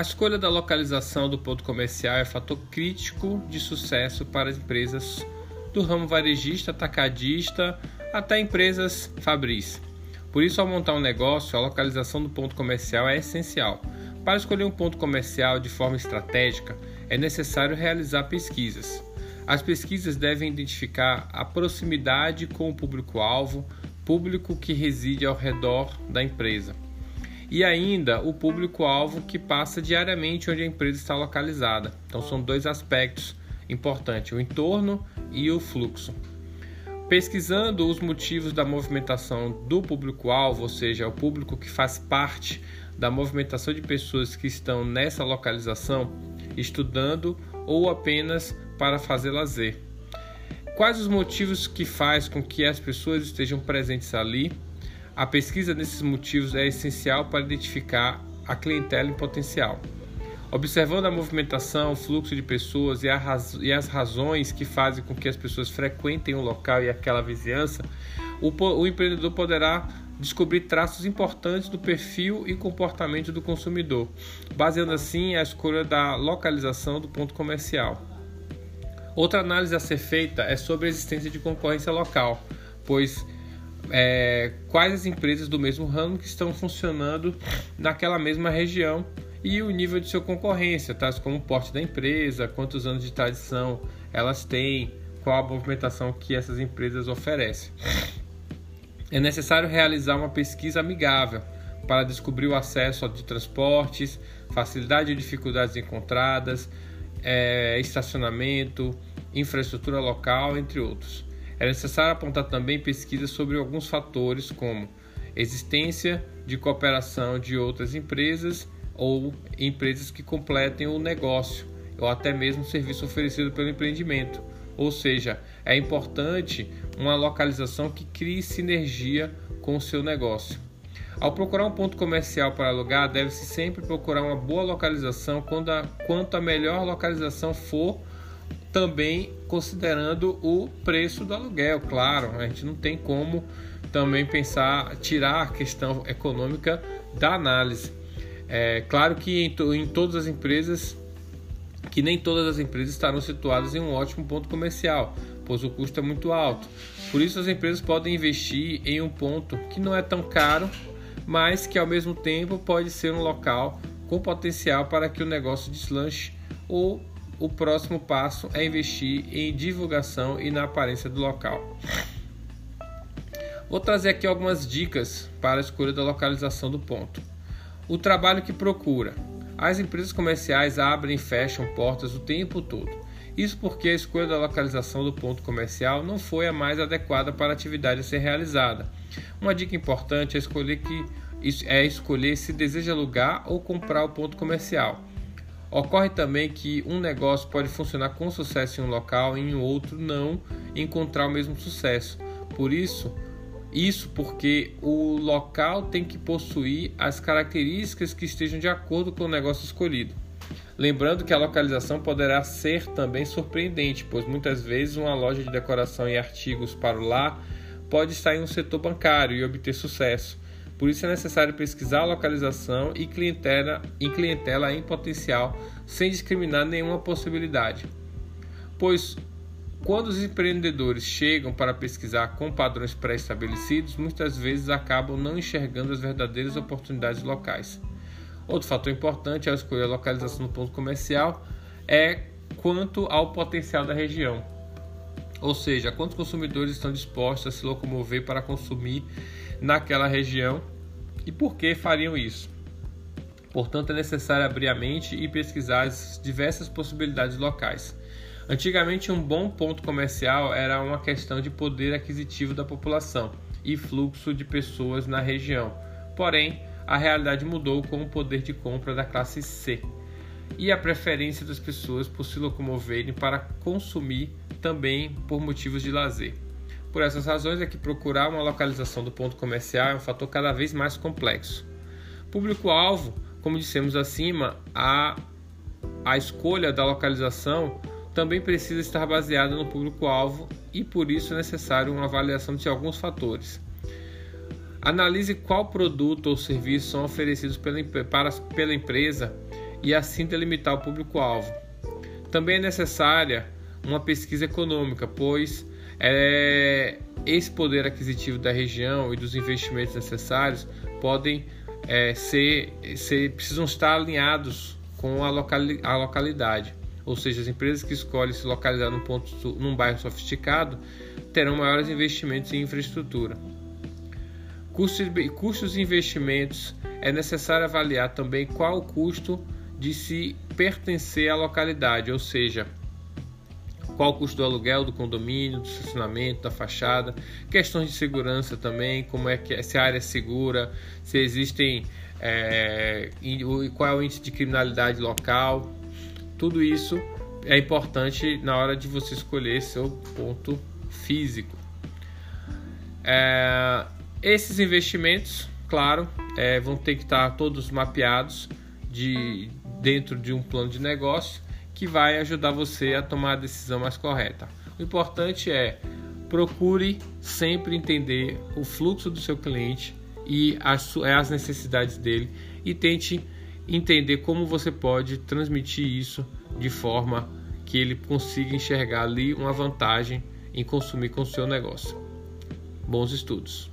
A escolha da localização do ponto comercial é fator crítico de sucesso para as empresas do ramo varejista, atacadista, até empresas fabris. Por isso, ao montar um negócio, a localização do ponto comercial é essencial. Para escolher um ponto comercial de forma estratégica, é necessário realizar pesquisas. As pesquisas devem identificar a proximidade com o público-alvo, público que reside ao redor da empresa, e ainda o público-alvo que passa diariamente onde a empresa está localizada. Então, são dois aspectos importantes: o entorno e o fluxo. Pesquisando os motivos da movimentação do público-alvo, ou seja, o público que faz parte da movimentação de pessoas que estão nessa localização, estudando ou apenas para fazer lazer. Quais os motivos que faz com que as pessoas estejam presentes ali? A pesquisa desses motivos é essencial para identificar a clientela em potencial. Observando a movimentação, o fluxo de pessoas e, e, as razões que fazem com que as pessoas frequentem o local e aquela vizinhança, o, o empreendedor poderá descobrir traços importantes do perfil e comportamento do consumidor, baseando assim a escolha da localização do ponto comercial. Outra análise a ser feita é sobre a existência de concorrência local, pois é, quais as empresas do mesmo ramo que estão funcionando naquela mesma região e o nível de sua concorrência, tais como o porte da empresa, quantos anos de tradição elas têm, qual a movimentação que essas empresas oferecem. É necessário realizar uma pesquisa amigável para descobrir o acesso de transportes, facilidade e dificuldades encontradas, é, estacionamento, infraestrutura local, entre outros. É necessário apontar também pesquisas sobre alguns fatores como existência de cooperação de outras empresas ou empresas que completem o negócio ou até mesmo o serviço oferecido pelo empreendimento. Ou seja, é importante uma localização que crie sinergia com o seu negócio. Ao procurar um ponto comercial para alugar, deve-se sempre procurar uma boa localização quando a, quanto a melhor localização for, também considerando o preço do aluguel, claro, a gente não tem como também pensar, tirar a questão econômica da análise. É claro que em, to, em todas as empresas, que nem todas as empresas estarão situadas em um ótimo ponto comercial, pois o custo é muito alto. Por isso, as empresas podem investir em um ponto que não é tão caro, mas que ao mesmo tempo pode ser um local com potencial para que o negócio deslanche ou o próximo passo é investir em divulgação e na aparência do local. Vou trazer aqui algumas dicas para a escolha da localização do ponto. O trabalho que procura. As empresas comerciais abrem e fecham portas o tempo todo. Isso porque a escolha da localização do ponto comercial não foi a mais adequada para a atividade a ser realizada. Uma dica importante é escolher, que, é escolher se deseja alugar ou comprar o ponto comercial. Ocorre também que um negócio pode funcionar com sucesso em um local e em outro não encontrar o mesmo sucesso. Por isso, isso porque o local tem que possuir as características que estejam de acordo com o negócio escolhido. Lembrando que a localização poderá ser também surpreendente, pois muitas vezes uma loja de decoração e artigos para o lar pode estar em um setor bancário e obter sucesso. Por isso é necessário pesquisar a localização e clientela, clientela em potencial, sem discriminar nenhuma possibilidade. Pois quando os empreendedores chegam para pesquisar com padrões pré-estabelecidos, muitas vezes acabam não enxergando as verdadeiras oportunidades locais. Outro fator importante ao escolher a localização do ponto comercial é quanto ao potencial da região. Ou seja, quantos consumidores estão dispostos a se locomover para consumir naquela região e por que fariam isso. Portanto, é necessário abrir a mente e pesquisar as diversas possibilidades locais. Antigamente, um bom ponto comercial era uma questão de poder aquisitivo da população e fluxo de pessoas na região. Porém, a realidade mudou com o poder de compra da classe C e a preferência das pessoas por se locomoverem para consumir também por motivos de lazer. Por essas razões é que procurar uma localização do ponto comercial é um fator cada vez mais complexo. Público-alvo, como dissemos acima, a, a escolha da localização também precisa estar baseada no público-alvo e por isso é necessário uma avaliação de alguns fatores. Analise qual produto ou serviço são oferecidos pela, para, pela empresa e assim delimitar o público-alvo. Também é necessária uma pesquisa econômica, pois é, esse poder aquisitivo da região e dos investimentos necessários podem é, ser, ser, precisam estar alinhados com a, locali, a localidade. Ou seja, as empresas que escolhem se localizar num, ponto, num bairro sofisticado terão maiores investimentos em infraestrutura. Custos e investimentos é necessário avaliar também qual o custo de se pertencer à localidade, ou seja, qual o custo do aluguel, do condomínio, do estacionamento, da fachada, questões de segurança também, como é que se a área é segura, se existem é, qual é o índice de criminalidade local, tudo isso é importante na hora de você escolher seu ponto físico. É, esses investimentos, claro, é, vão ter que estar todos mapeados de, dentro de um plano de negócio que vai ajudar você a tomar a decisão mais correta. O importante é procure sempre entender o fluxo do seu cliente e as, as necessidades dele e tente entender como você pode transmitir isso de forma que ele consiga enxergar ali uma vantagem em consumir com o seu negócio. Bons estudos!